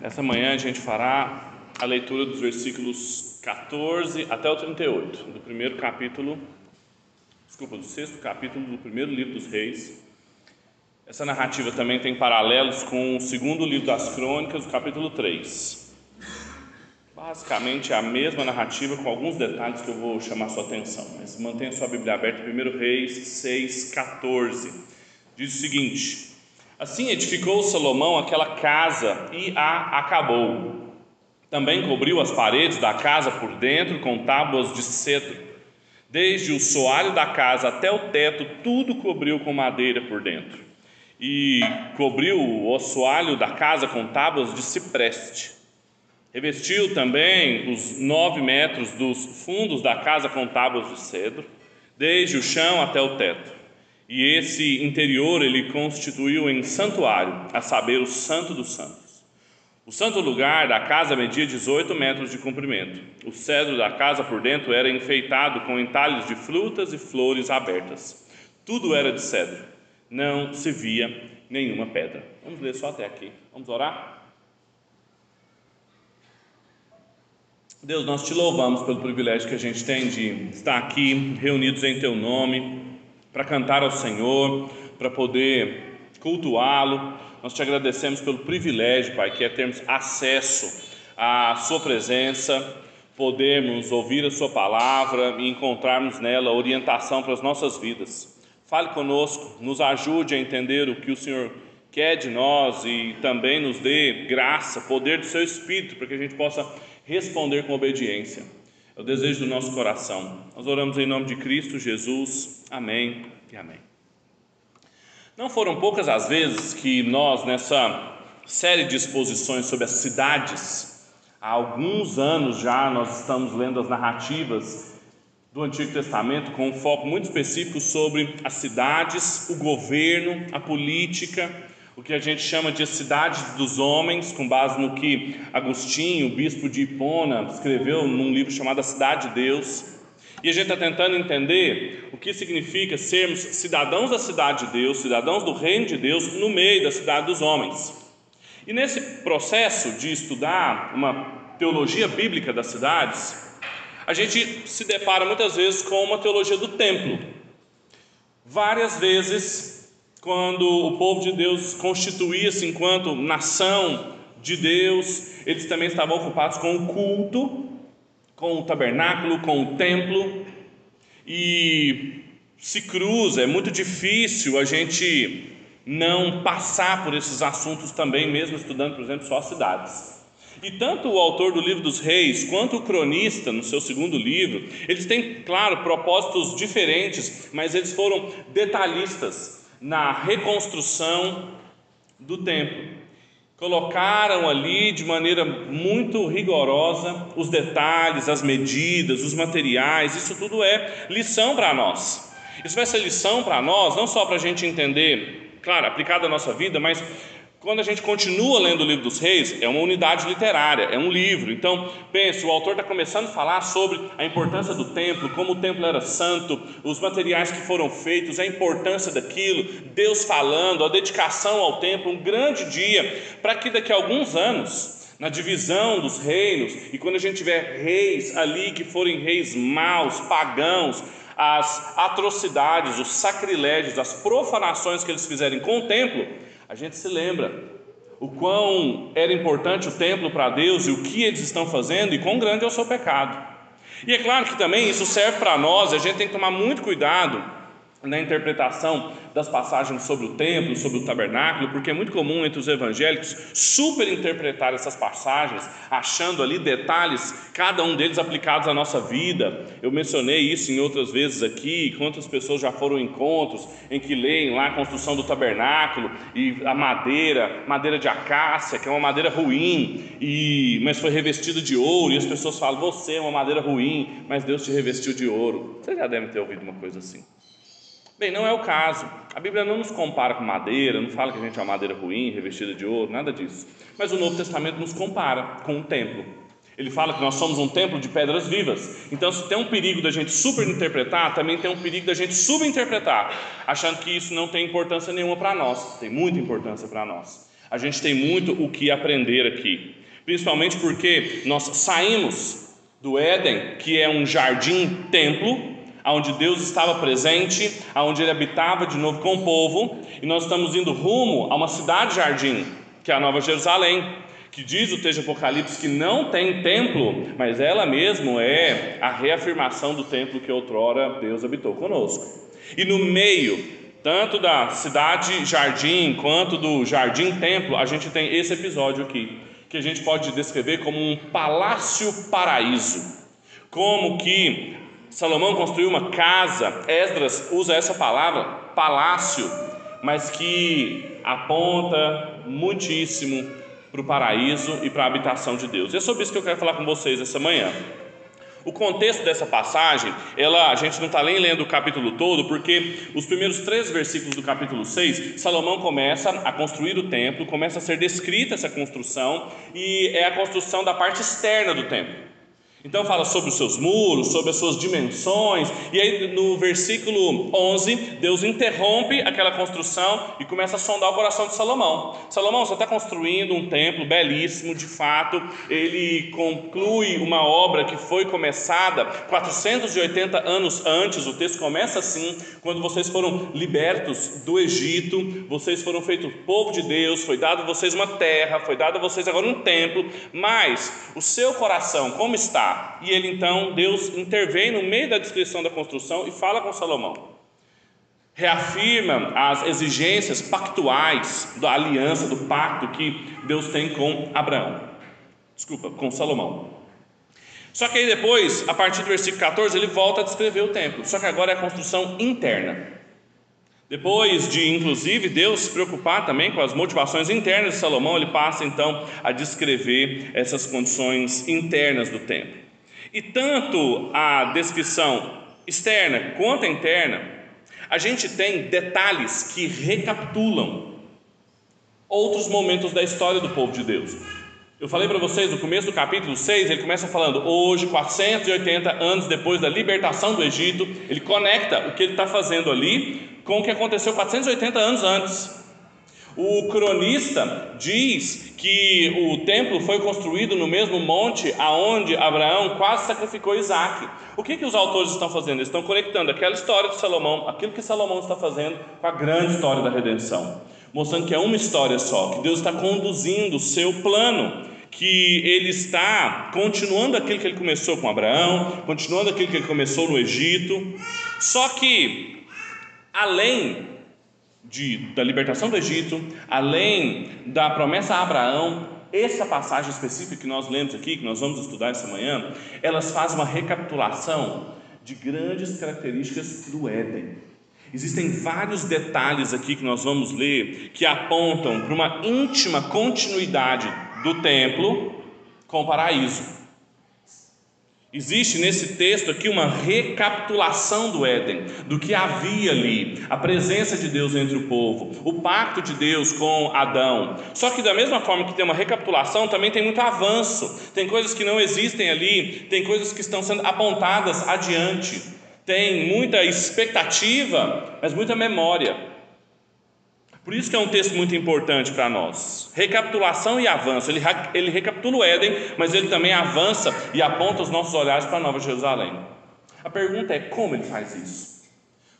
Nessa manhã a gente fará a leitura dos versículos 14 até o 38, do primeiro capítulo, desculpa, do sexto capítulo do primeiro livro dos Reis. Essa narrativa também tem paralelos com o segundo livro das Crônicas, o capítulo 3. Basicamente é a mesma narrativa com alguns detalhes que eu vou chamar sua atenção, mas mantenha sua Bíblia aberta, 1 Reis 6, 14. Diz o seguinte: Assim edificou Salomão aquela casa e a acabou. Também cobriu as paredes da casa por dentro com tábuas de cedro. Desde o soalho da casa até o teto, tudo cobriu com madeira por dentro. E cobriu o assoalho da casa com tábuas de cipreste. Revestiu também os nove metros dos fundos da casa com tábuas de cedro, desde o chão até o teto. E esse interior ele constituiu em santuário, a saber, o Santo dos Santos. O santo lugar da casa media 18 metros de comprimento. O cedro da casa por dentro era enfeitado com entalhos de frutas e flores abertas. Tudo era de cedro. Não se via nenhuma pedra. Vamos ler só até aqui. Vamos orar? Deus, nós te louvamos pelo privilégio que a gente tem de estar aqui reunidos em teu nome para cantar ao Senhor, para poder cultuá-lo. Nós te agradecemos pelo privilégio, Pai, que é termos acesso à Sua presença, podermos ouvir a Sua palavra e encontrarmos nela orientação para as nossas vidas. Fale conosco, nos ajude a entender o que o Senhor quer de nós e também nos dê graça, poder do Seu Espírito, para que a gente possa responder com obediência. É o desejo do nosso coração. Nós oramos em nome de Cristo Jesus. Amém e amém. Não foram poucas as vezes que nós, nessa série de exposições sobre as cidades, há alguns anos já nós estamos lendo as narrativas do Antigo Testamento com um foco muito específico sobre as cidades, o governo, a política o que a gente chama de cidade dos homens, com base no que Agostinho, bispo de Hipona, escreveu num livro chamado A Cidade de Deus. E a gente está tentando entender o que significa sermos cidadãos da cidade de Deus, cidadãos do reino de Deus, no meio da cidade dos homens. E nesse processo de estudar uma teologia bíblica das cidades, a gente se depara muitas vezes com uma teologia do templo. Várias vezes quando o povo de Deus constituía-se enquanto nação de Deus, eles também estavam ocupados com o culto, com o tabernáculo, com o templo, e se cruza, é muito difícil a gente não passar por esses assuntos também, mesmo estudando, por exemplo, só as cidades. E tanto o autor do livro dos reis quanto o cronista, no seu segundo livro, eles têm, claro, propósitos diferentes, mas eles foram detalhistas na reconstrução do templo. Colocaram ali de maneira muito rigorosa os detalhes, as medidas, os materiais, isso tudo é lição para nós. Isso vai ser lição para nós, não só para a gente entender, claro, aplicado à nossa vida, mas quando a gente continua lendo o livro dos reis, é uma unidade literária, é um livro. Então, pense, o autor está começando a falar sobre a importância do templo, como o templo era santo, os materiais que foram feitos, a importância daquilo, Deus falando, a dedicação ao templo, um grande dia, para que daqui a alguns anos, na divisão dos reinos, e quando a gente tiver reis ali que forem reis maus, pagãos, as atrocidades, os sacrilégios, as profanações que eles fizerem com o templo, a gente se lembra o quão era importante o templo para Deus e o que eles estão fazendo e quão grande é o seu pecado. E é claro que também isso serve para nós, a gente tem que tomar muito cuidado na interpretação das passagens sobre o templo, sobre o tabernáculo, porque é muito comum entre os evangélicos superinterpretar essas passagens, achando ali detalhes, cada um deles aplicados à nossa vida. Eu mencionei isso em outras vezes aqui, quantas pessoas já foram em encontros em que leem lá a construção do tabernáculo e a madeira, madeira de acácia, que é uma madeira ruim, e mas foi revestida de ouro, e as pessoas falam: "Você é uma madeira ruim, mas Deus te revestiu de ouro". Você já deve ter ouvido uma coisa assim. Bem, não é o caso. A Bíblia não nos compara com madeira, não fala que a gente é uma madeira ruim, revestida de ouro, nada disso. Mas o Novo Testamento nos compara com um templo. Ele fala que nós somos um templo de pedras vivas. Então, se tem um perigo da gente superinterpretar, também tem um perigo da gente subinterpretar, achando que isso não tem importância nenhuma para nós. Tem muita importância para nós. A gente tem muito o que aprender aqui, principalmente porque nós saímos do Éden, que é um jardim-templo, onde Deus estava presente, onde Ele habitava de novo com o povo, e nós estamos indo rumo a uma cidade-jardim, que é a Nova Jerusalém, que diz o texto Apocalipse que não tem templo, mas ela mesmo é a reafirmação do templo que outrora Deus habitou conosco. E no meio tanto da cidade jardim quanto do jardim templo, a gente tem esse episódio aqui, que a gente pode descrever como um palácio paraíso. Como que Salomão construiu uma casa, Esdras usa essa palavra, palácio, mas que aponta muitíssimo para o paraíso e para a habitação de Deus. E é sobre isso que eu quero falar com vocês essa manhã. O contexto dessa passagem, ela, a gente não está nem lendo o capítulo todo, porque os primeiros três versículos do capítulo 6, Salomão começa a construir o templo, começa a ser descrita essa construção, e é a construção da parte externa do templo. Então fala sobre os seus muros, sobre as suas dimensões, e aí no versículo 11, Deus interrompe aquela construção e começa a sondar o coração de Salomão. Salomão, você está construindo um templo belíssimo, de fato, ele conclui uma obra que foi começada 480 anos antes, o texto começa assim, quando vocês foram libertos do Egito, vocês foram feitos povo de Deus, foi dado a vocês uma terra, foi dado a vocês agora um templo, mas o seu coração, como está? E ele então, Deus intervém no meio da descrição da construção e fala com Salomão. Reafirma as exigências pactuais da aliança, do pacto que Deus tem com Abraão. Desculpa, com Salomão. Só que aí depois, a partir do versículo 14, ele volta a descrever o templo. Só que agora é a construção interna. Depois de, inclusive, Deus se preocupar também com as motivações internas de Salomão, ele passa então a descrever essas condições internas do templo. E tanto a descrição externa quanto a interna, a gente tem detalhes que recapitulam outros momentos da história do povo de Deus. Eu falei para vocês no começo do capítulo 6, ele começa falando, hoje, 480 anos depois da libertação do Egito, ele conecta o que ele está fazendo ali com o que aconteceu 480 anos antes. O cronista diz que o templo foi construído no mesmo monte aonde Abraão quase sacrificou Isaac. O que, que os autores estão fazendo? Eles estão conectando aquela história de Salomão, aquilo que Salomão está fazendo, com a grande história da redenção, mostrando que é uma história só, que Deus está conduzindo o seu plano, que ele está continuando aquilo que ele começou com Abraão, continuando aquilo que ele começou no Egito, só que além de, da libertação do Egito, além da promessa a Abraão, essa passagem específica que nós lemos aqui, que nós vamos estudar essa manhã, elas fazem uma recapitulação de grandes características do Éden. Existem vários detalhes aqui que nós vamos ler que apontam para uma íntima continuidade do templo com o paraíso. Existe nesse texto aqui uma recapitulação do Éden, do que havia ali, a presença de Deus entre o povo, o pacto de Deus com Adão. Só que, da mesma forma que tem uma recapitulação, também tem muito avanço. Tem coisas que não existem ali, tem coisas que estão sendo apontadas adiante. Tem muita expectativa, mas muita memória. Por isso que é um texto muito importante para nós. Recapitulação e avanço. Ele, ele recapitula o Éden, mas ele também avança e aponta os nossos olhares para a Nova Jerusalém. A pergunta é como ele faz isso?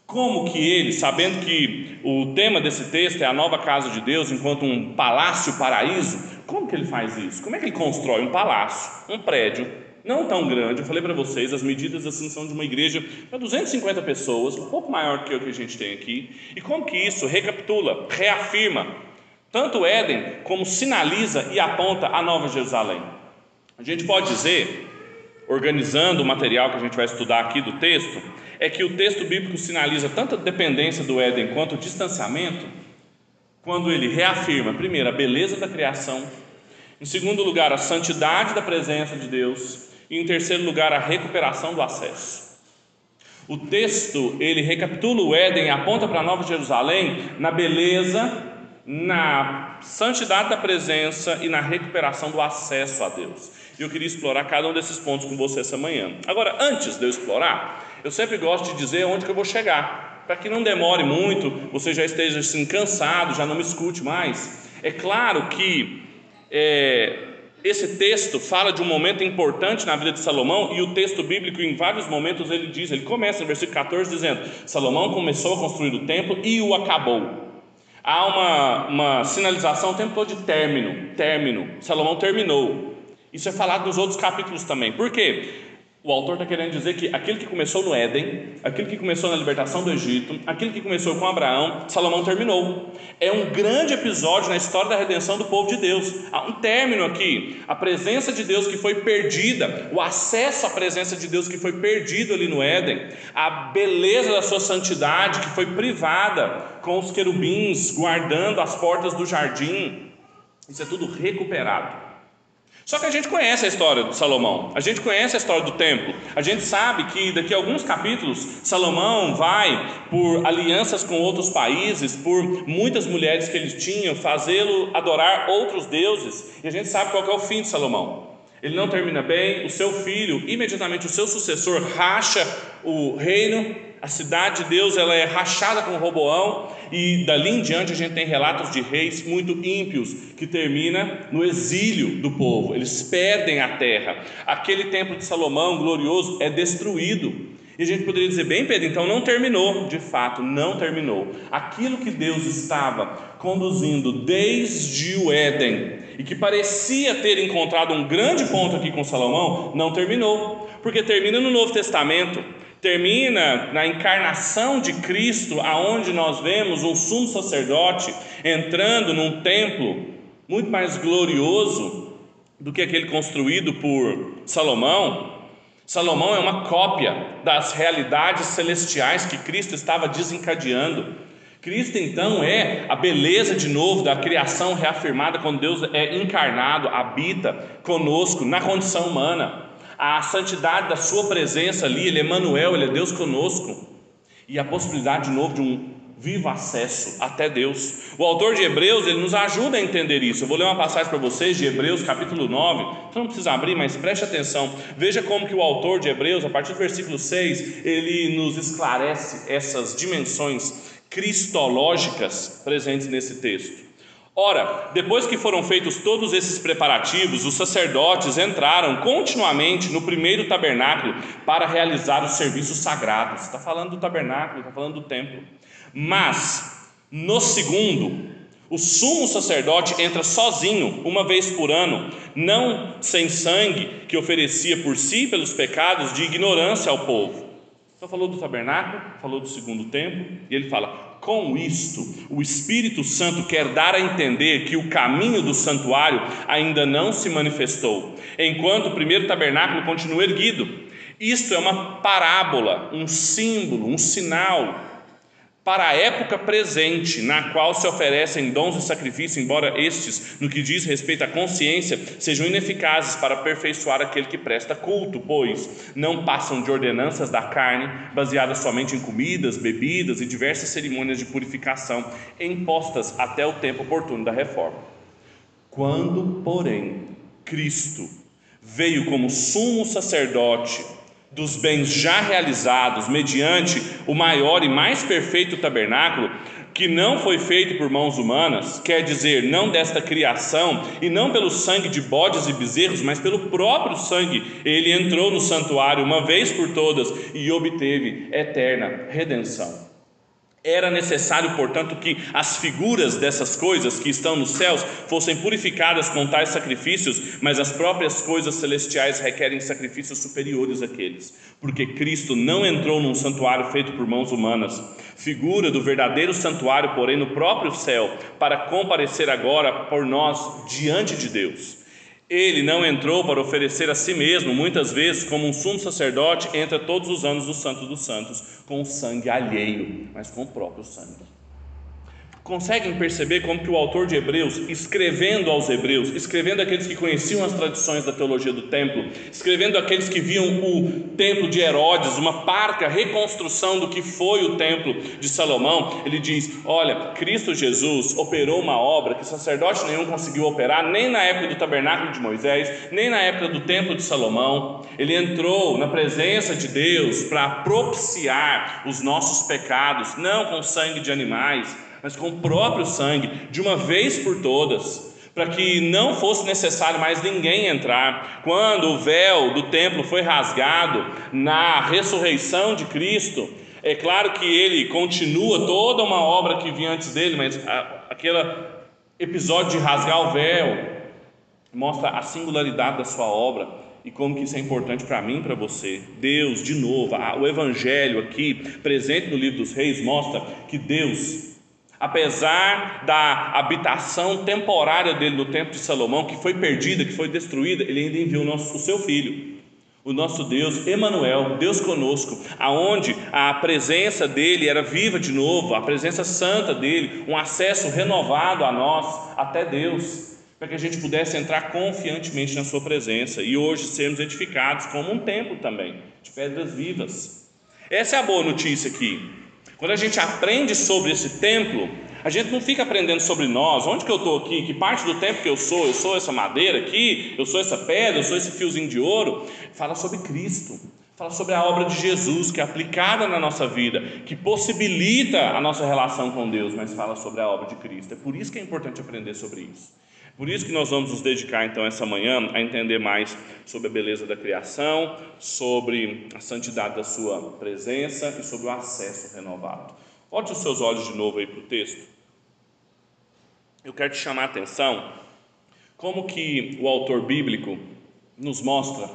Como que ele, sabendo que o tema desse texto é a nova casa de Deus enquanto um palácio paraíso, como que ele faz isso? Como é que ele constrói um palácio, um prédio não tão grande. Eu falei para vocês, as medidas assim são de uma igreja para 250 pessoas, um pouco maior que o que a gente tem aqui. E como que isso recapitula, reafirma tanto Éden como sinaliza e aponta a Nova Jerusalém? A gente pode dizer, organizando o material que a gente vai estudar aqui do texto, é que o texto bíblico sinaliza tanto a dependência do Éden quanto o distanciamento, quando ele reafirma, primeiro, a beleza da criação, em segundo lugar, a santidade da presença de Deus, e em terceiro lugar, a recuperação do acesso. O texto, ele recapitula o Éden, aponta para Nova Jerusalém na beleza, na santidade da presença e na recuperação do acesso a Deus. E eu queria explorar cada um desses pontos com você essa manhã. Agora, antes de eu explorar, eu sempre gosto de dizer onde que eu vou chegar, para que não demore muito, você já esteja assim cansado, já não me escute mais. É claro que é, esse texto fala de um momento importante na vida de Salomão e o texto bíblico, em vários momentos, ele diz, ele começa no versículo 14 dizendo: Salomão começou a construir o templo e o acabou. Há uma, uma sinalização o tempo todo de término, término. Salomão terminou. Isso é falado nos outros capítulos também. Por quê? O autor está querendo dizer que aquilo que começou no Éden, aquilo que começou na libertação do Egito, aquilo que começou com Abraão, Salomão terminou. É um grande episódio na história da redenção do povo de Deus. Há um término aqui. A presença de Deus que foi perdida, o acesso à presença de Deus que foi perdido ali no Éden, a beleza da sua santidade que foi privada com os querubins guardando as portas do jardim. Isso é tudo recuperado. Só que a gente conhece a história de Salomão, a gente conhece a história do templo, a gente sabe que daqui a alguns capítulos Salomão vai, por alianças com outros países, por muitas mulheres que ele tinha, fazê-lo adorar outros deuses, e a gente sabe qual é o fim de Salomão. Ele não termina bem, o seu filho, imediatamente o seu sucessor, racha o reino a cidade de Deus ela é rachada com Roboão e dali em diante a gente tem relatos de reis muito ímpios que termina no exílio do povo. Eles perdem a terra. Aquele templo de Salomão glorioso é destruído. E a gente poderia dizer, bem, Pedro, então não terminou. De fato, não terminou. Aquilo que Deus estava conduzindo desde o Éden e que parecia ter encontrado um grande ponto aqui com Salomão, não terminou. Porque termina no Novo Testamento termina na encarnação de Cristo, aonde nós vemos um sumo sacerdote entrando num templo muito mais glorioso do que aquele construído por Salomão. Salomão é uma cópia das realidades celestiais que Cristo estava desencadeando. Cristo então é a beleza de novo da criação reafirmada quando Deus é encarnado, habita conosco na condição humana a santidade da sua presença ali, ele é Manuel, ele é Deus conosco, e a possibilidade de novo de um vivo acesso até Deus. O autor de Hebreus, ele nos ajuda a entender isso. Eu vou ler uma passagem para vocês de Hebreus, capítulo 9. Você não precisa abrir, mas preste atenção. Veja como que o autor de Hebreus, a partir do versículo 6, ele nos esclarece essas dimensões cristológicas presentes nesse texto. Ora, depois que foram feitos todos esses preparativos, os sacerdotes entraram continuamente no primeiro tabernáculo para realizar os serviços sagrados. Está falando do tabernáculo, está falando do templo. Mas, no segundo, o sumo sacerdote entra sozinho, uma vez por ano, não sem sangue, que oferecia por si pelos pecados de ignorância ao povo. Só falou do tabernáculo, falou do segundo templo, e ele fala: com isto, o Espírito Santo quer dar a entender que o caminho do santuário ainda não se manifestou, enquanto o primeiro tabernáculo continua erguido. Isto é uma parábola, um símbolo, um sinal para a época presente, na qual se oferecem dons e sacrifícios, embora estes, no que diz respeito à consciência, sejam ineficazes para aperfeiçoar aquele que presta culto, pois não passam de ordenanças da carne, baseadas somente em comidas, bebidas e diversas cerimônias de purificação, impostas até o tempo oportuno da reforma. Quando, porém, Cristo veio como sumo sacerdote dos bens já realizados mediante o maior e mais perfeito tabernáculo, que não foi feito por mãos humanas, quer dizer, não desta criação, e não pelo sangue de bodes e bezerros, mas pelo próprio sangue, ele entrou no santuário uma vez por todas e obteve eterna redenção. Era necessário, portanto, que as figuras dessas coisas que estão nos céus fossem purificadas com tais sacrifícios, mas as próprias coisas celestiais requerem sacrifícios superiores àqueles, porque Cristo não entrou num santuário feito por mãos humanas, figura do verdadeiro santuário, porém, no próprio céu, para comparecer agora por nós diante de Deus. Ele não entrou para oferecer a si mesmo, muitas vezes, como um sumo sacerdote, entra todos os anos no Santo dos Santos, com o sangue alheio, mas com o próprio sangue. Conseguem perceber como que o autor de Hebreus, escrevendo aos Hebreus, escrevendo aqueles que conheciam as tradições da teologia do templo, escrevendo aqueles que viam o templo de Herodes, uma parca reconstrução do que foi o templo de Salomão, ele diz: Olha, Cristo Jesus operou uma obra que sacerdote nenhum conseguiu operar, nem na época do tabernáculo de Moisés, nem na época do templo de Salomão. Ele entrou na presença de Deus para propiciar os nossos pecados, não com sangue de animais mas com o próprio sangue, de uma vez por todas, para que não fosse necessário mais ninguém entrar. Quando o véu do templo foi rasgado na ressurreição de Cristo, é claro que ele continua toda uma obra que vinha antes dele, mas aquele episódio de rasgar o véu mostra a singularidade da sua obra e como que isso é importante para mim, para você. Deus, de novo, o evangelho aqui presente no livro dos Reis mostra que Deus, apesar da habitação temporária dele no templo de Salomão, que foi perdida, que foi destruída, ele ainda enviou o, nosso, o seu filho. O nosso Deus, Emanuel, Deus conosco, aonde a presença dele era viva de novo, a presença santa dele, um acesso renovado a nós, até Deus para que a gente pudesse entrar confiantemente na Sua presença e hoje sermos edificados como um templo também, de pedras vivas. Essa é a boa notícia aqui. Quando a gente aprende sobre esse templo, a gente não fica aprendendo sobre nós, onde que eu estou aqui, que parte do tempo que eu sou, eu sou essa madeira aqui, eu sou essa pedra, eu sou esse fiozinho de ouro. Fala sobre Cristo, fala sobre a obra de Jesus que é aplicada na nossa vida, que possibilita a nossa relação com Deus, mas fala sobre a obra de Cristo. É por isso que é importante aprender sobre isso. Por isso que nós vamos nos dedicar então essa manhã a entender mais sobre a beleza da criação, sobre a santidade da sua presença e sobre o acesso renovado. Volte os seus olhos de novo aí para o texto. Eu quero te chamar a atenção como que o autor bíblico nos mostra,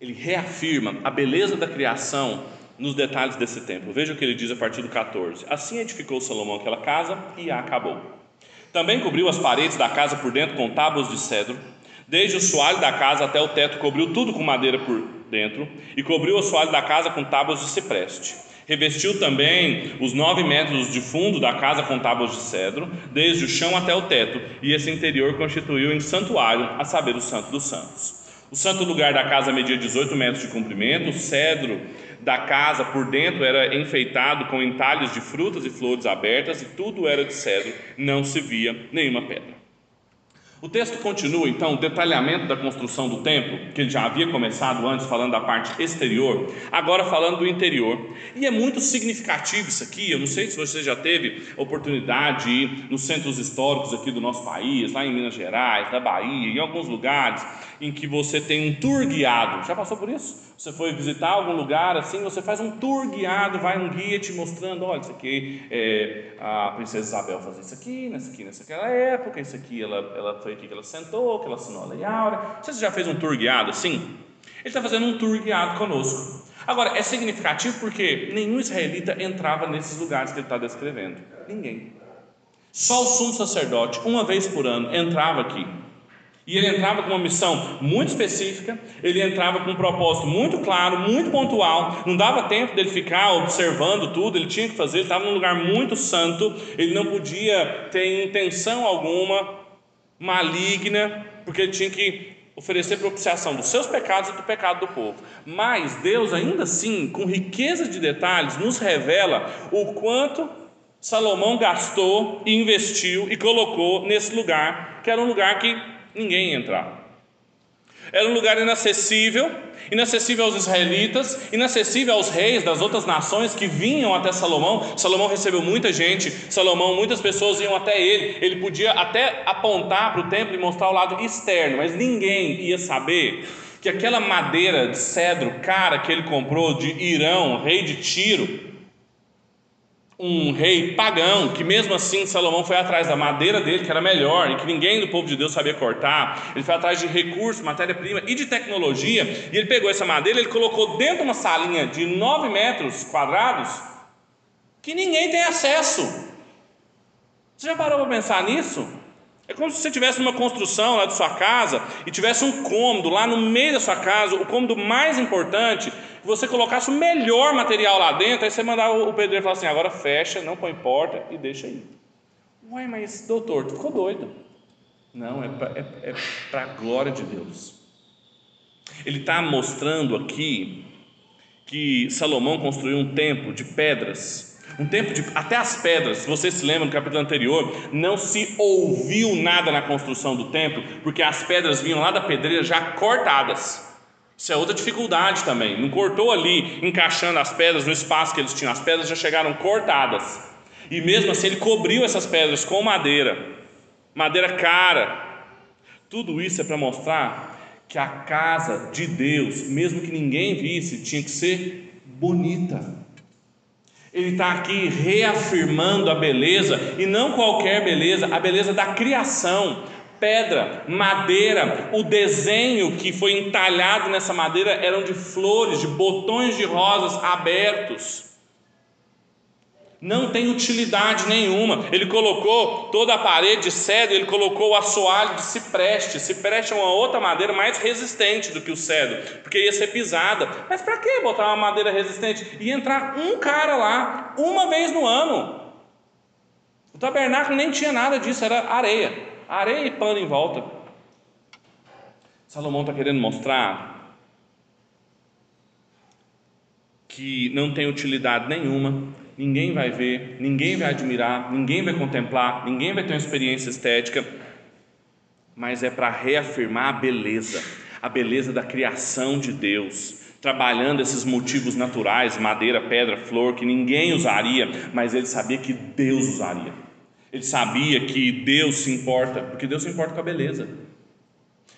ele reafirma a beleza da criação nos detalhes desse templo. Veja o que ele diz a partir do 14. Assim edificou Salomão aquela casa e a acabou. Também cobriu as paredes da casa por dentro com tábuas de cedro, desde o soalho da casa até o teto, cobriu tudo com madeira por dentro, e cobriu o soalho da casa com tábuas de cipreste. Revestiu também os nove metros de fundo da casa com tábuas de cedro, desde o chão até o teto, e esse interior constituiu em santuário, a saber, o Santo dos Santos. O santo lugar da casa media 18 metros de comprimento, o cedro da casa por dentro era enfeitado com entalhos de frutas e flores abertas, e tudo era de cedro, não se via nenhuma pedra. O texto continua então o detalhamento da construção do templo, que ele já havia começado antes falando da parte exterior, agora falando do interior. E é muito significativo isso aqui. Eu não sei se você já teve oportunidade de ir nos centros históricos aqui do nosso país, lá em Minas Gerais, na Bahia, em alguns lugares em que você tem um tour guiado. Já passou por isso? Você foi visitar algum lugar assim, você faz um tour guiado, vai um guia te mostrando, olha, isso aqui é, a princesa Isabel fazia isso aqui, nessa aqui, nessa aquela época, isso aqui ela, ela foi aqui que ela sentou, que ela assinou a Lei Áurea. Você já fez um tour guiado assim? Ele está fazendo um tour guiado conosco. Agora, é significativo porque nenhum israelita entrava nesses lugares que ele está descrevendo. Ninguém. Só o sumo sacerdote, uma vez por ano, entrava aqui. E ele entrava com uma missão muito específica, ele entrava com um propósito muito claro, muito pontual. Não dava tempo dele ficar observando tudo, ele tinha que fazer, ele estava num lugar muito santo, ele não podia ter intenção alguma maligna, porque ele tinha que oferecer propiciação dos seus pecados e do pecado do povo. Mas Deus, ainda assim, com riqueza de detalhes, nos revela o quanto Salomão gastou investiu e colocou nesse lugar, que era um lugar que ninguém entrar. Era um lugar inacessível, inacessível aos israelitas, inacessível aos reis das outras nações que vinham até Salomão. Salomão recebeu muita gente, Salomão, muitas pessoas iam até ele. Ele podia até apontar para o templo e mostrar o lado externo, mas ninguém ia saber que aquela madeira de cedro cara que ele comprou de Irão, rei de Tiro, um rei pagão, que mesmo assim Salomão foi atrás da madeira dele, que era melhor, e que ninguém do povo de Deus sabia cortar. Ele foi atrás de recursos, matéria-prima e de tecnologia, e ele pegou essa madeira, ele colocou dentro de uma salinha de 9 metros quadrados, que ninguém tem acesso. Você já parou para pensar nisso? É como se você tivesse uma construção lá de sua casa e tivesse um cômodo lá no meio da sua casa, o cômodo mais importante, você colocasse o melhor material lá dentro, aí você mandar o pedreiro falar assim: agora fecha, não põe porta e deixa aí. Ué, mas doutor, tu ficou doido. Não, é para é, é a glória de Deus. Ele está mostrando aqui que Salomão construiu um templo de pedras um tempo de. Até as pedras, se você se lembra no capítulo anterior, não se ouviu nada na construção do templo, porque as pedras vinham lá da pedreira já cortadas. Isso é outra dificuldade também. Não cortou ali, encaixando as pedras no espaço que eles tinham. As pedras já chegaram cortadas. E mesmo assim ele cobriu essas pedras com madeira, madeira cara. Tudo isso é para mostrar que a casa de Deus, mesmo que ninguém visse, tinha que ser bonita. Ele está aqui reafirmando a beleza, e não qualquer beleza, a beleza da criação, pedra, madeira, o desenho que foi entalhado nessa madeira eram de flores, de botões de rosas abertos não tem utilidade nenhuma. Ele colocou toda a parede de cedro, ele colocou o assoalho de cipreste. Cipreste é uma outra madeira mais resistente do que o cedro, porque ia ser pisada. Mas para que botar uma madeira resistente? Ia entrar um cara lá, uma vez no ano. O tabernáculo nem tinha nada disso, era areia. Areia e pano em volta. Salomão está querendo mostrar que não tem utilidade nenhuma ninguém vai ver, ninguém vai admirar, ninguém vai contemplar, ninguém vai ter uma experiência estética, mas é para reafirmar a beleza, a beleza da criação de Deus, trabalhando esses motivos naturais, madeira, pedra, flor, que ninguém usaria, mas ele sabia que Deus usaria. Ele sabia que Deus se importa, porque Deus se importa com a beleza.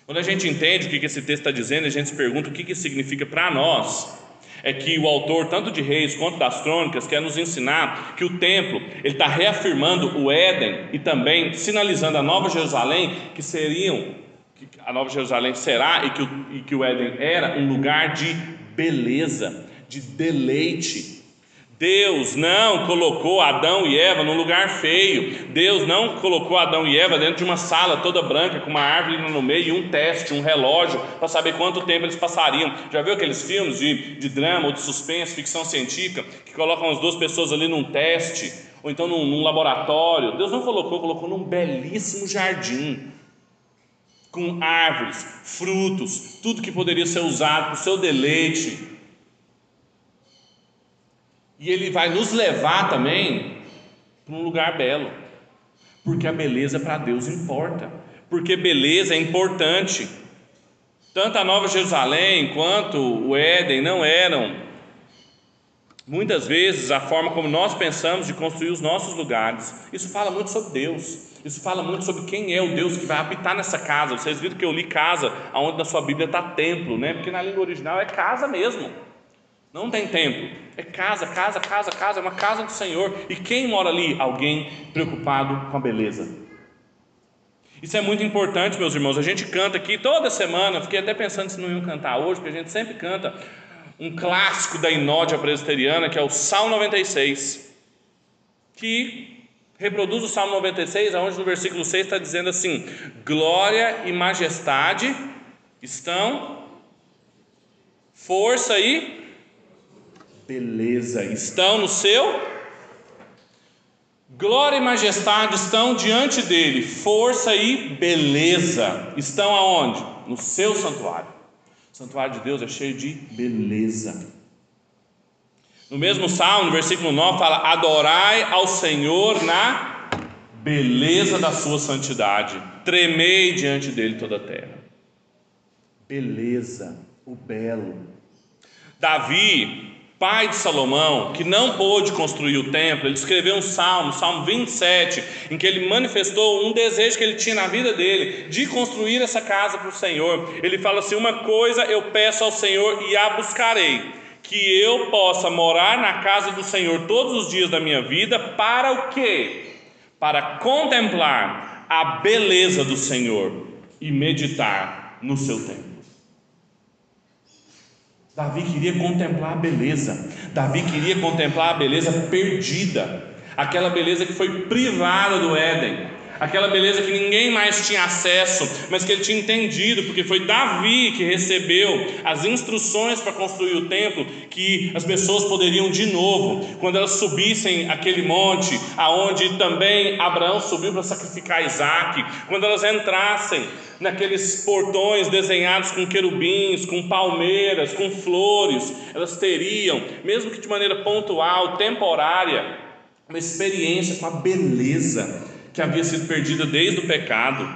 Quando a gente entende o que esse texto está dizendo, a gente se pergunta o que isso significa para nós é que o autor, tanto de Reis quanto das Crônicas, quer nos ensinar que o templo ele está reafirmando o Éden e também sinalizando a Nova Jerusalém, que seriam, que a Nova Jerusalém será e que, o, e que o Éden era um lugar de beleza, de deleite, Deus não colocou Adão e Eva num lugar feio. Deus não colocou Adão e Eva dentro de uma sala toda branca com uma árvore no meio e um teste, um relógio para saber quanto tempo eles passariam. Já viu aqueles filmes de, de drama ou de suspense, ficção científica, que colocam as duas pessoas ali num teste ou então num, num laboratório? Deus não colocou, colocou num belíssimo jardim com árvores, frutos, tudo que poderia ser usado para o seu deleite e ele vai nos levar também para um lugar belo, porque a beleza para Deus importa, porque beleza é importante. Tanto a Nova Jerusalém quanto o Éden não eram, muitas vezes, a forma como nós pensamos de construir os nossos lugares. Isso fala muito sobre Deus. Isso fala muito sobre quem é o Deus que vai habitar nessa casa. Vocês viram que eu li casa, aonde na sua Bíblia está templo, né? Porque na língua original é casa mesmo. Não tem templo, é casa, casa, casa, casa, é uma casa do Senhor. E quem mora ali? Alguém preocupado com a beleza. Isso é muito importante, meus irmãos. A gente canta aqui toda semana, fiquei até pensando se não iam cantar hoje, porque a gente sempre canta um clássico da Inódia Presbiteriana, que é o Salmo 96, que reproduz o Salmo 96, onde no versículo 6 está dizendo assim: Glória e majestade estão, força e beleza estão no seu glória e majestade estão diante dele, força e beleza estão aonde? No seu santuário. O santuário de Deus é cheio de beleza. No mesmo salmo, no versículo 9, fala: Adorai ao Senhor na beleza da sua santidade, tremei diante dele toda a terra. Beleza, o belo. Davi, pai de Salomão, que não pôde construir o templo, ele escreveu um salmo, Salmo 27, em que ele manifestou um desejo que ele tinha na vida dele de construir essa casa para o Senhor. Ele fala assim: Uma coisa eu peço ao Senhor e a buscarei, que eu possa morar na casa do Senhor todos os dias da minha vida, para o quê? Para contemplar a beleza do Senhor e meditar no seu templo. Davi queria contemplar a beleza. Davi queria contemplar a beleza perdida, aquela beleza que foi privada do Éden, aquela beleza que ninguém mais tinha acesso, mas que ele tinha entendido, porque foi Davi que recebeu as instruções para construir o templo, que as pessoas poderiam de novo, quando elas subissem aquele monte, aonde também Abraão subiu para sacrificar Isaac, quando elas entrassem naqueles portões desenhados com querubins, com palmeiras, com flores, elas teriam, mesmo que de maneira pontual, temporária, uma experiência com a beleza que havia sido perdida desde o pecado.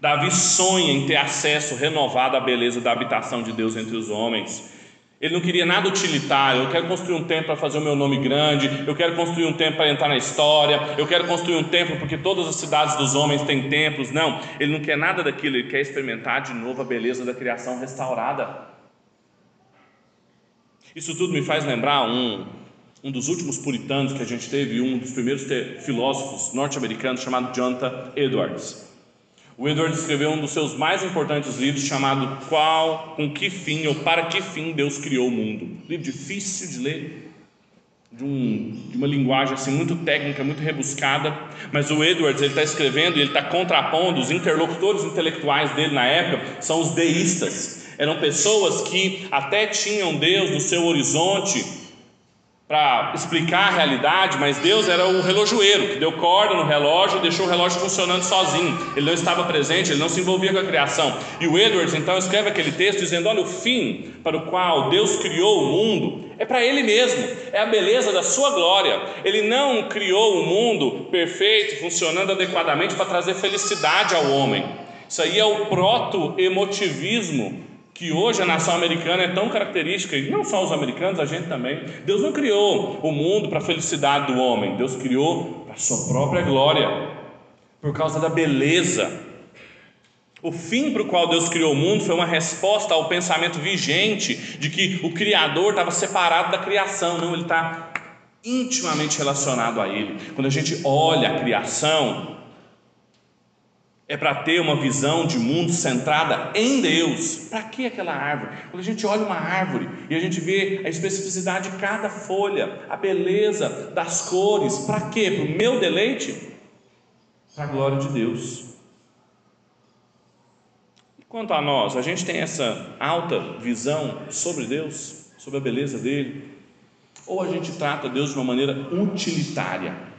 Davi sonha em ter acesso renovado à beleza da habitação de Deus entre os homens. Ele não queria nada utilitário. Eu quero construir um templo para fazer o meu nome grande. Eu quero construir um templo para entrar na história. Eu quero construir um templo porque todas as cidades dos homens têm templos. Não, ele não quer nada daquilo. Ele quer experimentar de novo a beleza da criação restaurada. Isso tudo me faz lembrar um, um dos últimos puritanos que a gente teve, um dos primeiros filósofos norte-americanos chamado Jonathan Edwards. O Edward escreveu um dos seus mais importantes livros chamado Qual, com que fim ou para que fim Deus criou o mundo. Livro difícil de ler, de, um, de uma linguagem assim muito técnica, muito rebuscada, mas o Edwards ele está escrevendo e ele está contrapondo os interlocutores intelectuais dele na época são os deístas. Eram pessoas que até tinham Deus no seu horizonte, para explicar a realidade, mas Deus era o relojoeiro, que deu corda no relógio e deixou o relógio funcionando sozinho. Ele não estava presente, ele não se envolvia com a criação. E o Edwards então escreve aquele texto dizendo: olha, o fim para o qual Deus criou o mundo é para Ele mesmo, é a beleza da Sua glória. Ele não criou o mundo perfeito, funcionando adequadamente para trazer felicidade ao homem. Isso aí é o proto-emotivismo que hoje a nação americana é tão característica, e não só os americanos, a gente também. Deus não criou o mundo para a felicidade do homem, Deus criou para a sua própria glória, por causa da beleza. O fim para o qual Deus criou o mundo foi uma resposta ao pensamento vigente de que o Criador estava separado da criação, não, ele está intimamente relacionado a Ele. Quando a gente olha a criação, é para ter uma visão de mundo centrada em Deus. Para que aquela árvore? Quando a gente olha uma árvore e a gente vê a especificidade de cada folha, a beleza das cores, para quê? Para o meu deleite? Para a glória de Deus. Quanto a nós, a gente tem essa alta visão sobre Deus, sobre a beleza dele, ou a gente trata Deus de uma maneira utilitária?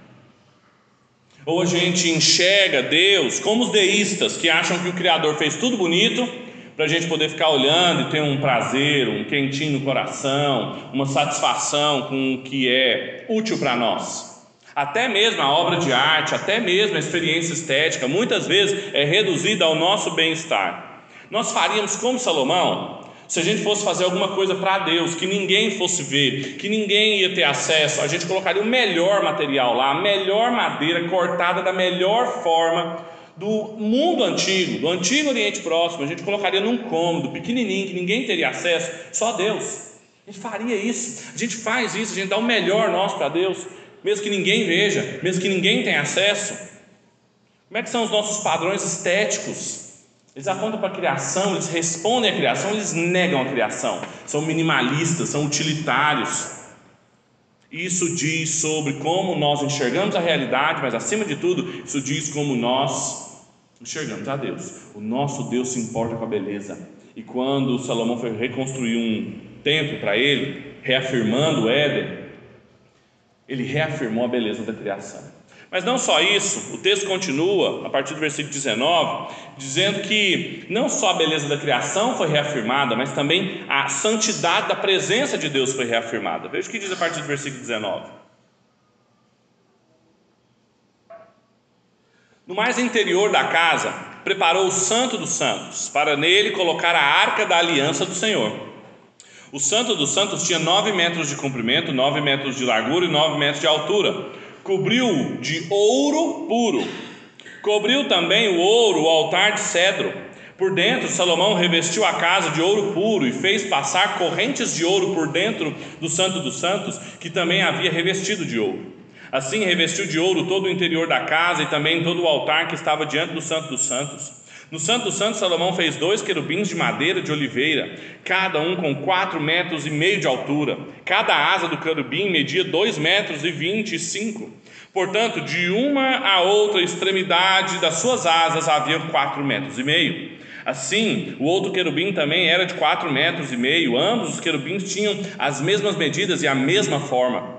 Ou a gente enxerga Deus como os deístas que acham que o Criador fez tudo bonito para a gente poder ficar olhando e ter um prazer, um quentinho no coração, uma satisfação com o que é útil para nós. Até mesmo a obra de arte, até mesmo a experiência estética, muitas vezes é reduzida ao nosso bem-estar. Nós faríamos como Salomão? Se a gente fosse fazer alguma coisa para Deus, que ninguém fosse ver, que ninguém ia ter acesso, a gente colocaria o melhor material lá, a melhor madeira cortada da melhor forma do mundo antigo, do antigo Oriente Próximo. A gente colocaria num cômodo pequenininho que ninguém teria acesso, só Deus. A gente faria isso, a gente faz isso, a gente dá o melhor nosso para Deus, mesmo que ninguém veja, mesmo que ninguém tenha acesso. Como é que são os nossos padrões estéticos? Eles apontam para a criação, eles respondem à criação, eles negam a criação. São minimalistas, são utilitários. Isso diz sobre como nós enxergamos a realidade, mas acima de tudo, isso diz como nós enxergamos a Deus. O nosso Deus se importa com a beleza. E quando Salomão foi reconstruir um templo para ele, reafirmando o Éden, ele reafirmou a beleza da criação. Mas não só isso, o texto continua, a partir do versículo 19, dizendo que não só a beleza da criação foi reafirmada, mas também a santidade da presença de Deus foi reafirmada. Veja o que diz a partir do versículo 19. No mais interior da casa, preparou o Santo dos Santos, para nele colocar a arca da aliança do Senhor. O Santo dos Santos tinha nove metros de comprimento, nove metros de largura e nove metros de altura cobriu de ouro puro. Cobriu também o ouro o altar de cedro. Por dentro, Salomão revestiu a casa de ouro puro e fez passar correntes de ouro por dentro do Santo dos Santos, que também havia revestido de ouro. Assim, revestiu de ouro todo o interior da casa e também todo o altar que estava diante do Santo dos Santos. No Santo dos Santos, Salomão fez dois querubins de madeira de oliveira, cada um com quatro metros e meio de altura. Cada asa do querubim media dois metros e vinte e cinco. Portanto, de uma a outra extremidade das suas asas havia quatro metros e meio. Assim, o outro querubim também era de quatro metros e meio. Ambos os querubins tinham as mesmas medidas e a mesma forma.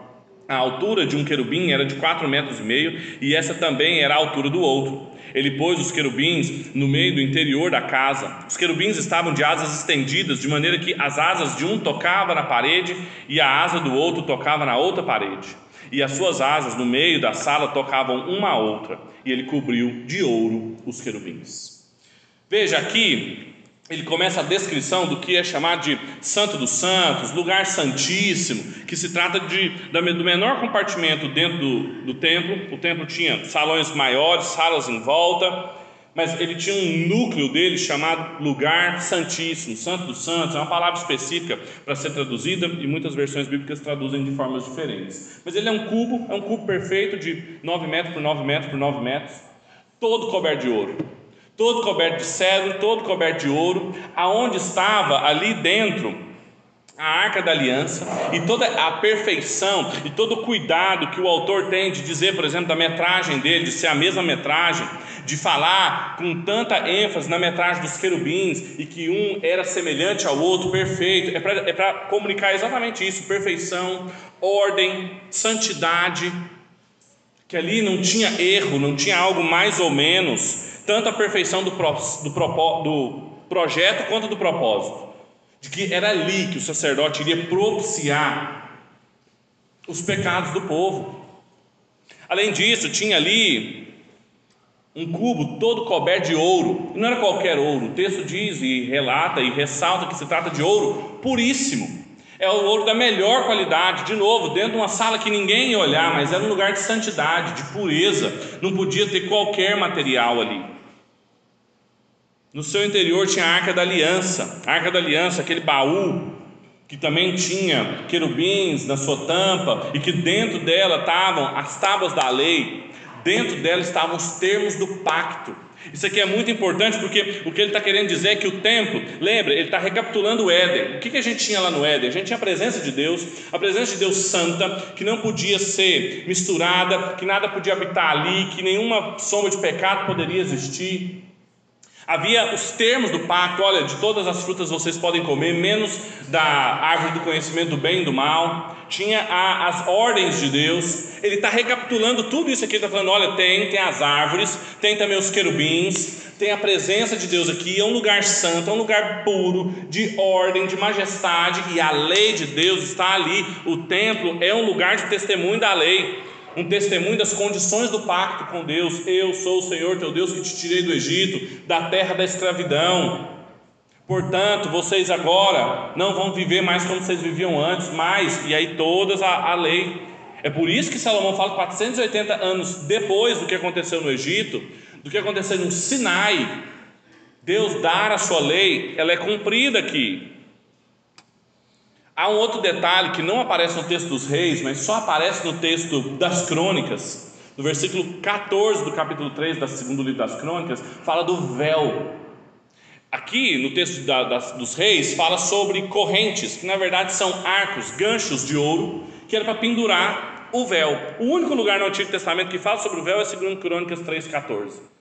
A altura de um querubim era de quatro metros e meio, e essa também era a altura do outro. Ele pôs os querubins no meio do interior da casa. Os querubins estavam de asas estendidas, de maneira que as asas de um tocavam na parede e a asa do outro tocava na outra parede. E as suas asas no meio da sala tocavam uma a outra, e ele cobriu de ouro os querubins. Veja aqui, ele começa a descrição do que é chamado de Santo dos Santos, lugar santíssimo, que se trata de, do menor compartimento dentro do, do templo. O templo tinha salões maiores, salas em volta, mas ele tinha um núcleo dele chamado lugar santíssimo, Santo dos Santos, é uma palavra específica para ser traduzida e muitas versões bíblicas traduzem de formas diferentes. Mas ele é um cubo, é um cubo perfeito de 9 metros por 9 metros por 9 metros, todo coberto de ouro todo coberto de cedro, todo coberto de ouro, aonde estava ali dentro a arca da aliança e toda a perfeição e todo o cuidado que o autor tem de dizer, por exemplo, da metragem dele, de ser a mesma metragem, de falar com tanta ênfase na metragem dos querubins e que um era semelhante ao outro, perfeito, é para é comunicar exatamente isso: perfeição, ordem, santidade, que ali não tinha erro, não tinha algo mais ou menos tanto a perfeição do, pro, do, do projeto quanto do propósito, de que era ali que o sacerdote iria propiciar os pecados do povo. Além disso, tinha ali um cubo todo coberto de ouro, e não era qualquer ouro, o texto diz e relata e ressalta que se trata de ouro puríssimo. É o ouro da melhor qualidade, de novo, dentro de uma sala que ninguém ia olhar, mas era um lugar de santidade, de pureza, não podia ter qualquer material ali. No seu interior tinha a arca da aliança, a arca da aliança, aquele baú que também tinha querubins na sua tampa e que dentro dela estavam as tábuas da lei, dentro dela estavam os termos do pacto. Isso aqui é muito importante porque o que ele está querendo dizer é que o templo, lembra, ele está recapitulando o Éden. O que, que a gente tinha lá no Éden? A gente tinha a presença de Deus, a presença de Deus santa, que não podia ser misturada, que nada podia habitar ali, que nenhuma sombra de pecado poderia existir. Havia os termos do pacto: olha, de todas as frutas vocês podem comer, menos da árvore do conhecimento do bem e do mal. Tinha a, as ordens de Deus. Ele está recapitulando tudo isso aqui. Ele está falando: olha, tem, tem as árvores, tem também os querubins, tem a presença de Deus aqui. É um lugar santo, é um lugar puro, de ordem, de majestade, e a lei de Deus está ali. O templo é um lugar de testemunho da lei um testemunho das condições do pacto com Deus. Eu sou o Senhor teu Deus que te tirei do Egito, da terra da escravidão. Portanto, vocês agora não vão viver mais como vocês viviam antes, mais, e aí todas a, a lei. É por isso que Salomão fala 480 anos depois do que aconteceu no Egito, do que aconteceu no Sinai, Deus dar a sua lei, ela é cumprida aqui. Há um outro detalhe que não aparece no texto dos reis, mas só aparece no texto das crônicas. No versículo 14 do capítulo 3 do segundo livro das crônicas, fala do véu. Aqui no texto da, das, dos reis, fala sobre correntes, que na verdade são arcos, ganchos de ouro, que era para pendurar o véu. O único lugar no Antigo Testamento que fala sobre o véu é segundo Crônicas 3,14.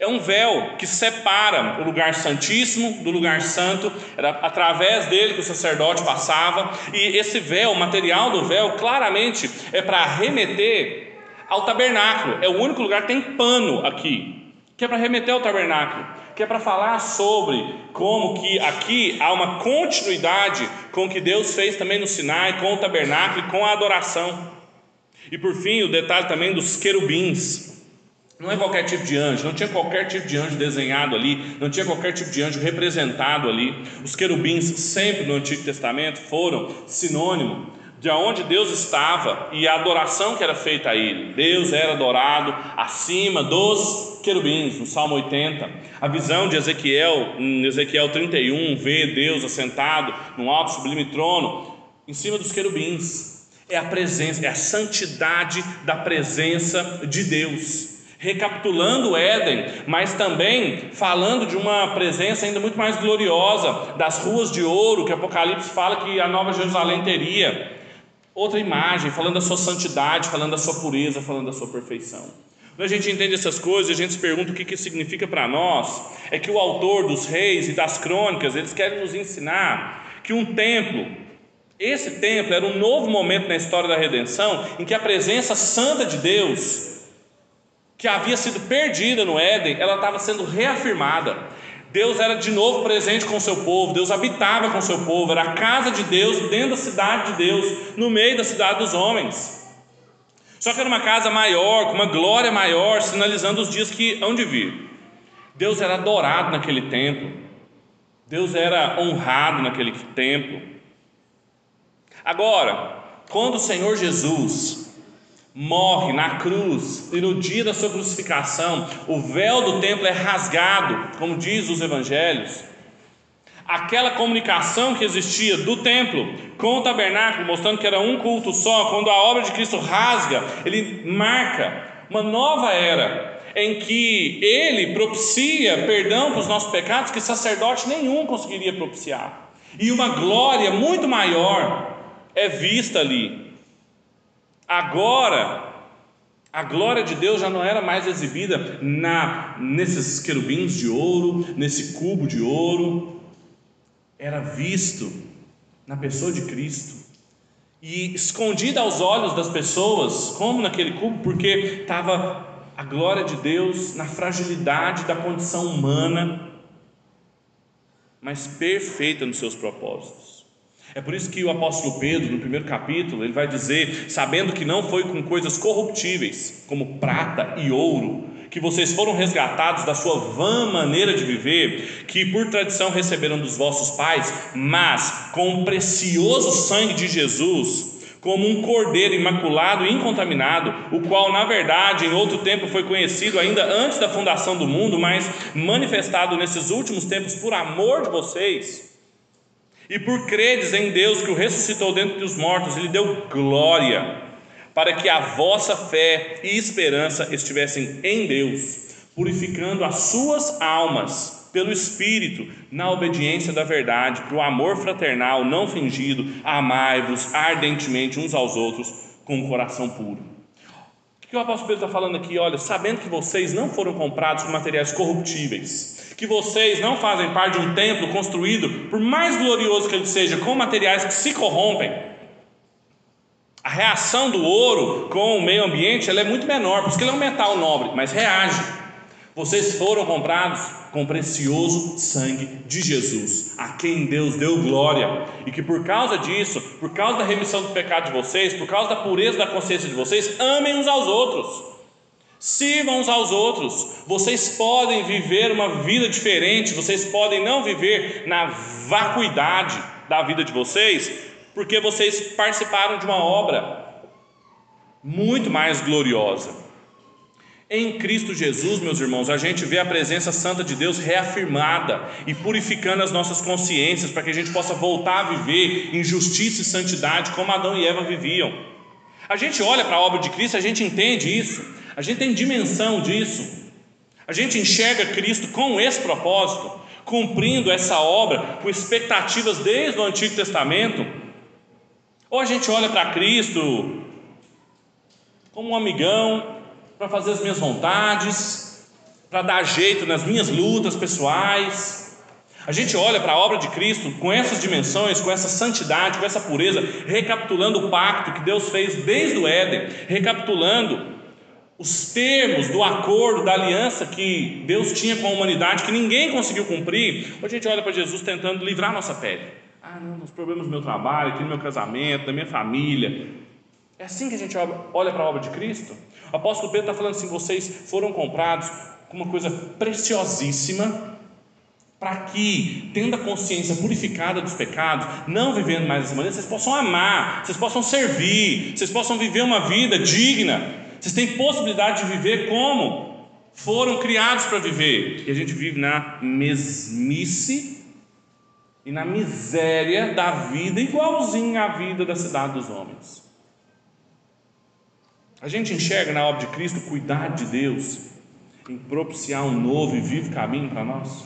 É um véu que separa o lugar santíssimo do lugar santo, era através dele que o sacerdote passava, e esse véu, o material do véu, claramente é para remeter ao tabernáculo. É o único lugar que tem pano aqui, que é para remeter ao tabernáculo, que é para falar sobre como que aqui há uma continuidade com o que Deus fez também no Sinai, com o tabernáculo e com a adoração. E por fim, o detalhe também dos querubins. Não é qualquer tipo de anjo, não tinha qualquer tipo de anjo desenhado ali, não tinha qualquer tipo de anjo representado ali. Os querubins, sempre no Antigo Testamento, foram sinônimo de onde Deus estava e a adoração que era feita a Ele. Deus era adorado acima dos querubins, no Salmo 80. A visão de Ezequiel, em Ezequiel 31, vê Deus assentado num alto sublime trono, em cima dos querubins. É a presença, é a santidade da presença de Deus recapitulando o Éden, mas também falando de uma presença ainda muito mais gloriosa das ruas de ouro que Apocalipse fala que a Nova Jerusalém teria. Outra imagem, falando da sua santidade, falando da sua pureza, falando da sua perfeição. Quando a gente entende essas coisas, a gente se pergunta o que, que significa para nós. É que o autor dos reis e das crônicas, eles querem nos ensinar que um templo, esse templo era um novo momento na história da redenção em que a presença santa de Deus que havia sido perdida no Éden, ela estava sendo reafirmada. Deus era de novo presente com o seu povo, Deus habitava com o seu povo, era a casa de Deus dentro da cidade de Deus, no meio da cidade dos homens. Só que era uma casa maior, com uma glória maior, sinalizando os dias que hão de vir. Deus era adorado naquele templo. Deus era honrado naquele tempo. Agora, quando o Senhor Jesus morre na cruz e no dia da sua crucificação, o véu do templo é rasgado, como diz os evangelhos. Aquela comunicação que existia do templo com o tabernáculo, mostrando que era um culto só, quando a obra de Cristo rasga, ele marca uma nova era em que ele propicia perdão para os nossos pecados que sacerdote nenhum conseguiria propiciar. E uma glória muito maior é vista ali. Agora, a glória de Deus já não era mais exibida na nesses querubins de ouro, nesse cubo de ouro. Era visto na pessoa de Cristo. E escondida aos olhos das pessoas, como naquele cubo, porque estava a glória de Deus na fragilidade da condição humana, mas perfeita nos seus propósitos. É por isso que o apóstolo Pedro, no primeiro capítulo, ele vai dizer: sabendo que não foi com coisas corruptíveis, como prata e ouro, que vocês foram resgatados da sua vã maneira de viver, que por tradição receberam dos vossos pais, mas com o precioso sangue de Jesus, como um cordeiro imaculado e incontaminado, o qual, na verdade, em outro tempo foi conhecido ainda antes da fundação do mundo, mas manifestado nesses últimos tempos por amor de vocês. E por credes em Deus que o ressuscitou dentre dos mortos e lhe deu glória, para que a vossa fé e esperança estivessem em Deus, purificando as suas almas pelo Espírito, na obediência da verdade, para o amor fraternal não fingido, amai-vos ardentemente uns aos outros com um coração puro. O que o apóstolo Pedro está falando aqui? Olha, sabendo que vocês não foram comprados com materiais corruptíveis, que vocês não fazem parte de um templo construído, por mais glorioso que ele seja, com materiais que se corrompem, a reação do ouro com o meio ambiente ela é muito menor, porque ele é um metal nobre, mas reage. Vocês foram comprados com o precioso sangue de Jesus, a quem Deus deu glória, e que por causa disso, por causa da remissão do pecado de vocês, por causa da pureza da consciência de vocês, amem uns aos outros. Sirvam uns aos outros. Vocês podem viver uma vida diferente, vocês podem não viver na vacuidade da vida de vocês, porque vocês participaram de uma obra muito mais gloriosa. Em Cristo Jesus, meus irmãos, a gente vê a presença santa de Deus reafirmada e purificando as nossas consciências para que a gente possa voltar a viver em justiça e santidade como Adão e Eva viviam. A gente olha para a obra de Cristo, a gente entende isso, a gente tem dimensão disso. A gente enxerga Cristo com esse propósito, cumprindo essa obra com expectativas desde o Antigo Testamento. Ou a gente olha para Cristo como um amigão para fazer as minhas vontades, para dar jeito nas minhas lutas pessoais. A gente olha para a obra de Cristo com essas dimensões, com essa santidade, com essa pureza, recapitulando o pacto que Deus fez desde o Éden, recapitulando os termos do acordo, da aliança que Deus tinha com a humanidade, que ninguém conseguiu cumprir. Hoje a gente olha para Jesus tentando livrar nossa pele. Ah, não, os problemas do meu trabalho, aqui no meu casamento, da minha família. É assim que a gente olha para a obra de Cristo? O apóstolo Pedro está falando assim: vocês foram comprados com uma coisa preciosíssima, para que, tendo a consciência purificada dos pecados, não vivendo mais dessa maneira, vocês possam amar, vocês possam servir, vocês possam viver uma vida digna, vocês têm possibilidade de viver como foram criados para viver. E a gente vive na mesmice e na miséria da vida, igualzinha à vida da cidade dos homens. A gente enxerga na obra de Cristo o cuidado de Deus em propiciar um novo e vivo caminho para nós.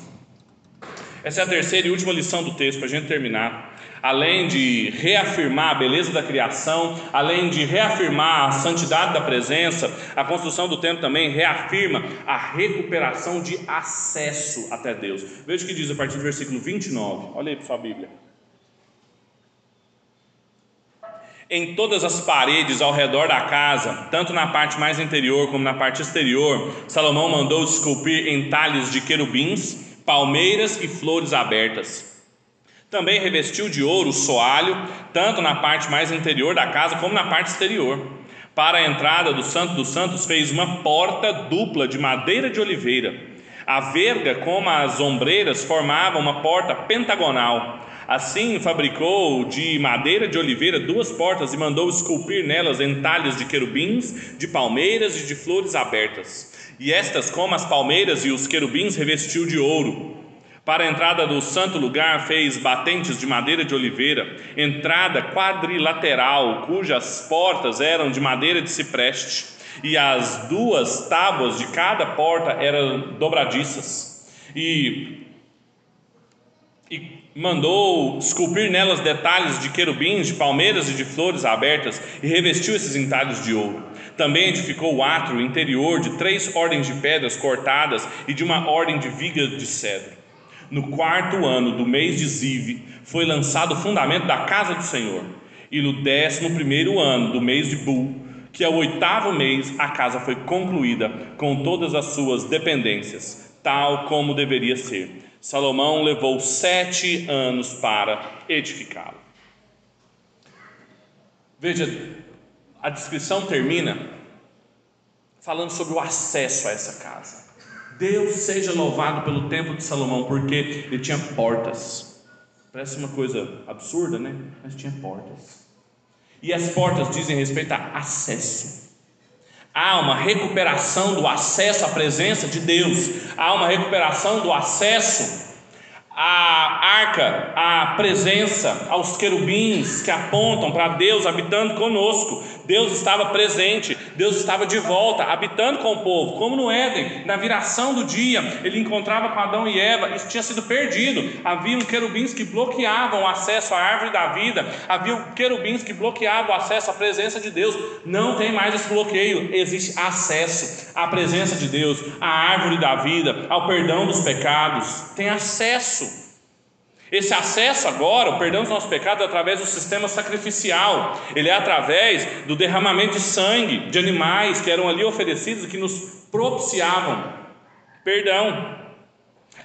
Essa é a terceira e última lição do texto para a gente terminar. Além de reafirmar a beleza da criação, além de reafirmar a santidade da presença, a construção do templo também reafirma a recuperação de acesso até Deus. Veja o que diz a partir do versículo 29. Olha aí para sua Bíblia. em todas as paredes ao redor da casa, tanto na parte mais interior como na parte exterior, Salomão mandou esculpir entalhes de querubins, palmeiras e flores abertas. Também revestiu de ouro o soalho, tanto na parte mais interior da casa como na parte exterior. Para a entrada do Santo dos Santos, fez uma porta dupla de madeira de oliveira. A verga, como as ombreiras, formava uma porta pentagonal. Assim fabricou de madeira de oliveira duas portas e mandou esculpir nelas entalhos de querubins, de palmeiras e de flores abertas. E estas, como as palmeiras e os querubins, revestiu de ouro. Para a entrada do santo lugar, fez batentes de madeira de oliveira, entrada quadrilateral, cujas portas eram de madeira de cipreste, e as duas tábuas de cada porta eram dobradiças. E, e mandou esculpir nelas detalhes de querubins, de palmeiras e de flores abertas, e revestiu esses entalhos de ouro. Também edificou o átrio interior de três ordens de pedras cortadas e de uma ordem de vigas de cedro. No quarto ano do mês de Zive, foi lançado o fundamento da casa do Senhor. E no décimo primeiro ano do mês de Bul, que é o oitavo mês, a casa foi concluída com todas as suas dependências, tal como deveria ser. Salomão levou sete anos para edificá-lo. Veja, a descrição termina falando sobre o acesso a essa casa. Deus seja louvado pelo templo de Salomão, porque ele tinha portas. Parece uma coisa absurda, né? Mas tinha portas. E as portas dizem respeito a acesso. Há uma recuperação do acesso à presença de Deus. Há uma recuperação do acesso a arca, a presença, aos querubins que apontam para Deus habitando conosco. Deus estava presente, Deus estava de volta, habitando com o povo, como no Éden, na viração do dia, ele encontrava com Adão e Eva, isso tinha sido perdido. Havia querubins que bloqueavam o acesso à árvore da vida, havia querubins que bloqueavam o acesso à presença de Deus. Não tem mais esse bloqueio, existe acesso à presença de Deus, à árvore da vida, ao perdão dos pecados. Tem acesso. Esse acesso agora, o perdão dos nossos pecados, é através do sistema sacrificial. Ele é através do derramamento de sangue de animais que eram ali oferecidos e que nos propiciavam perdão.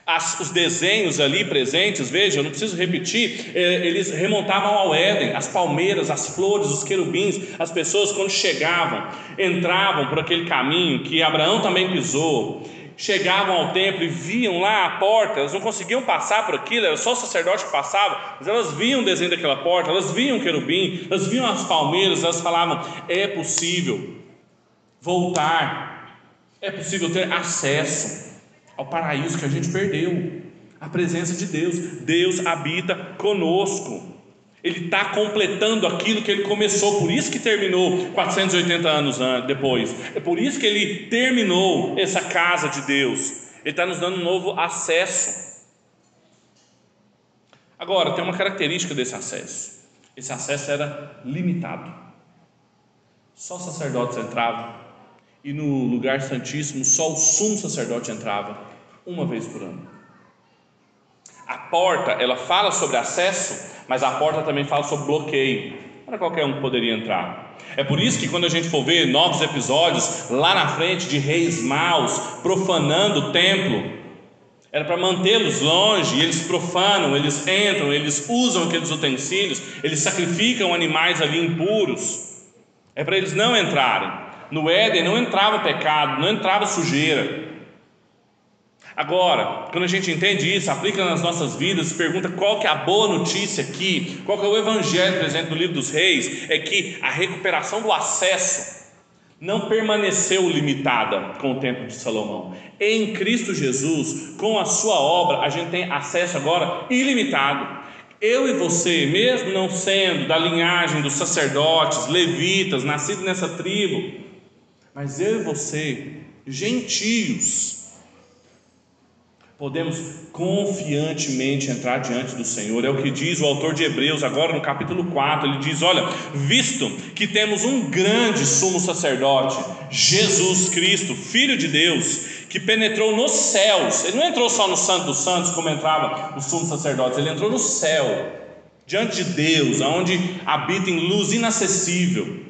As, os desenhos ali presentes, veja, eu não preciso repetir, é, eles remontavam ao Éden, as palmeiras, as flores, os querubins, as pessoas quando chegavam, entravam por aquele caminho que Abraão também pisou, chegavam ao templo e viam lá a porta, elas não conseguiam passar por aquilo, era só o sacerdote que passava, mas elas viam o desenho daquela porta, elas viam o querubim, elas viam as palmeiras, elas falavam: é possível voltar, é possível ter acesso ao paraíso que a gente perdeu, a presença de Deus, Deus habita conosco. Ele está completando aquilo que ele começou, por isso que terminou 480 anos depois. É por isso que ele terminou essa casa de Deus. Ele está nos dando um novo acesso. Agora, tem uma característica desse acesso: esse acesso era limitado. Só sacerdotes entravam, e no lugar santíssimo só o sumo sacerdote entrava, uma vez por ano. A porta, ela fala sobre acesso, mas a porta também fala sobre bloqueio. Para qualquer um poderia entrar. É por isso que quando a gente for ver novos episódios lá na frente de reis maus profanando o templo, era para mantê-los longe, e eles profanam, eles entram, eles usam aqueles utensílios, eles sacrificam animais ali impuros. É para eles não entrarem. No Éden não entrava pecado, não entrava sujeira. Agora, quando a gente entende isso, aplica nas nossas vidas, pergunta qual que é a boa notícia aqui, qual que é o evangelho presente no livro dos reis, é que a recuperação do acesso não permaneceu limitada com o tempo de Salomão. Em Cristo Jesus, com a sua obra, a gente tem acesso agora ilimitado. Eu e você, mesmo não sendo da linhagem dos sacerdotes, levitas, nascidos nessa tribo, mas eu e você, gentios, podemos confiantemente entrar diante do Senhor. É o que diz o autor de Hebreus, agora no capítulo 4. Ele diz: Olha, visto que temos um grande sumo sacerdote, Jesus Cristo, Filho de Deus, que penetrou nos céus, ele não entrou só no Santo dos Santos, como entrava o sumo sacerdote, ele entrou no céu, diante de Deus, aonde habita em luz inacessível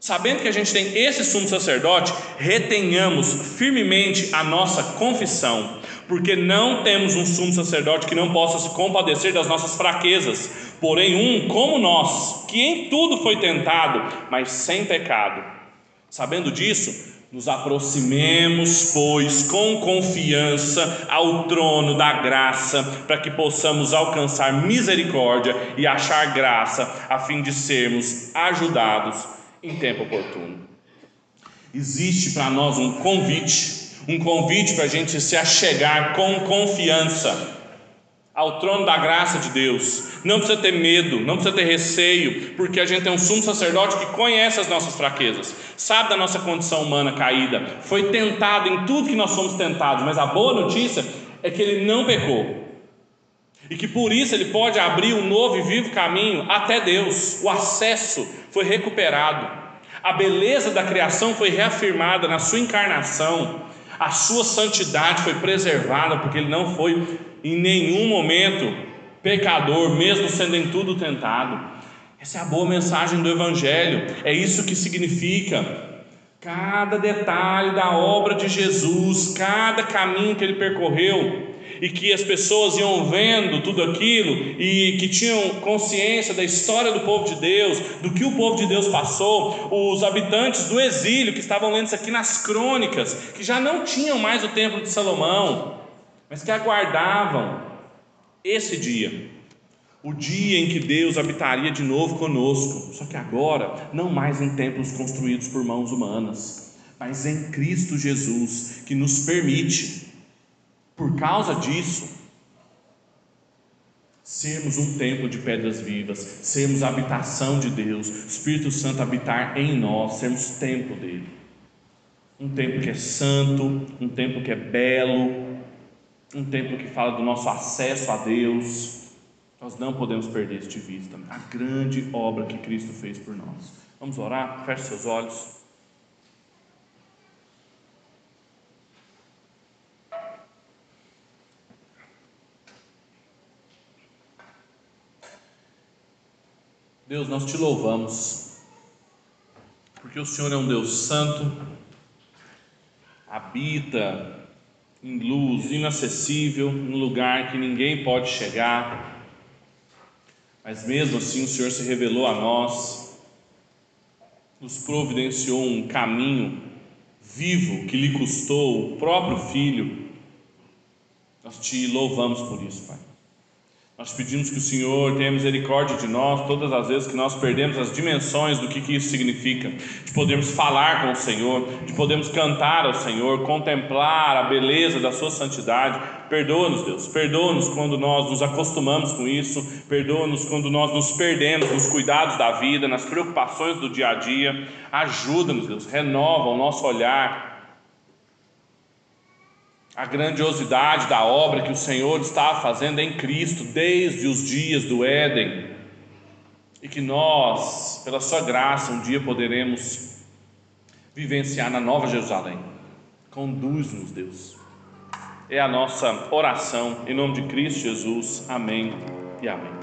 Sabendo que a gente tem esse sumo sacerdote, retenhamos firmemente a nossa confissão, porque não temos um sumo sacerdote que não possa se compadecer das nossas fraquezas, porém um como nós, que em tudo foi tentado, mas sem pecado. Sabendo disso, Nos aproximemos, pois, com confiança ao trono da graça, para que possamos alcançar misericórdia e achar graça, a fim de sermos ajudados em tempo oportuno. Existe para nós um convite, um convite para a gente se achegar com confiança ao trono da graça de Deus. Não precisa ter medo, não precisa ter receio, porque a gente tem um sumo sacerdote que conhece as nossas fraquezas, sabe da nossa condição humana caída, foi tentado em tudo que nós somos tentados, mas a boa notícia é que ele não pecou. E que por isso ele pode abrir um novo e vivo caminho até Deus. O acesso foi recuperado. A beleza da criação foi reafirmada na sua encarnação. A sua santidade foi preservada, porque ele não foi em nenhum momento pecador, mesmo sendo em tudo tentado. Essa é a boa mensagem do Evangelho, é isso que significa. Cada detalhe da obra de Jesus, cada caminho que ele percorreu, e que as pessoas iam vendo tudo aquilo e que tinham consciência da história do povo de Deus, do que o povo de Deus passou, os habitantes do exílio que estavam lendo isso aqui nas crônicas, que já não tinham mais o templo de Salomão, mas que aguardavam esse dia, o dia em que Deus habitaria de novo conosco, só que agora não mais em templos construídos por mãos humanas, mas em Cristo Jesus, que nos permite, por causa disso, sermos um templo de pedras vivas, sermos a habitação de Deus, Espírito Santo habitar em nós, sermos templo dele. Um templo que é santo, um templo que é belo, um templo que fala do nosso acesso a Deus. Nós não podemos perder isso de vista. A grande obra que Cristo fez por nós. Vamos orar? Feche seus olhos. Deus, nós te louvamos, porque o Senhor é um Deus santo, habita em luz, inacessível, um lugar que ninguém pode chegar. Mas mesmo assim o Senhor se revelou a nós, nos providenciou um caminho vivo que lhe custou o próprio Filho. Nós te louvamos por isso, Pai. Nós pedimos que o Senhor tenha misericórdia de nós todas as vezes que nós perdemos as dimensões do que, que isso significa, de podermos falar com o Senhor, de podermos cantar ao Senhor, contemplar a beleza da Sua santidade. Perdoa-nos, Deus, perdoa-nos quando nós nos acostumamos com isso, perdoa-nos quando nós nos perdemos nos cuidados da vida, nas preocupações do dia a dia. Ajuda-nos, Deus, renova o nosso olhar a grandiosidade da obra que o Senhor está fazendo em Cristo desde os dias do Éden e que nós, pela Sua graça, um dia poderemos vivenciar na Nova Jerusalém. Conduz-nos, Deus. É a nossa oração, em nome de Cristo Jesus. Amém e amém.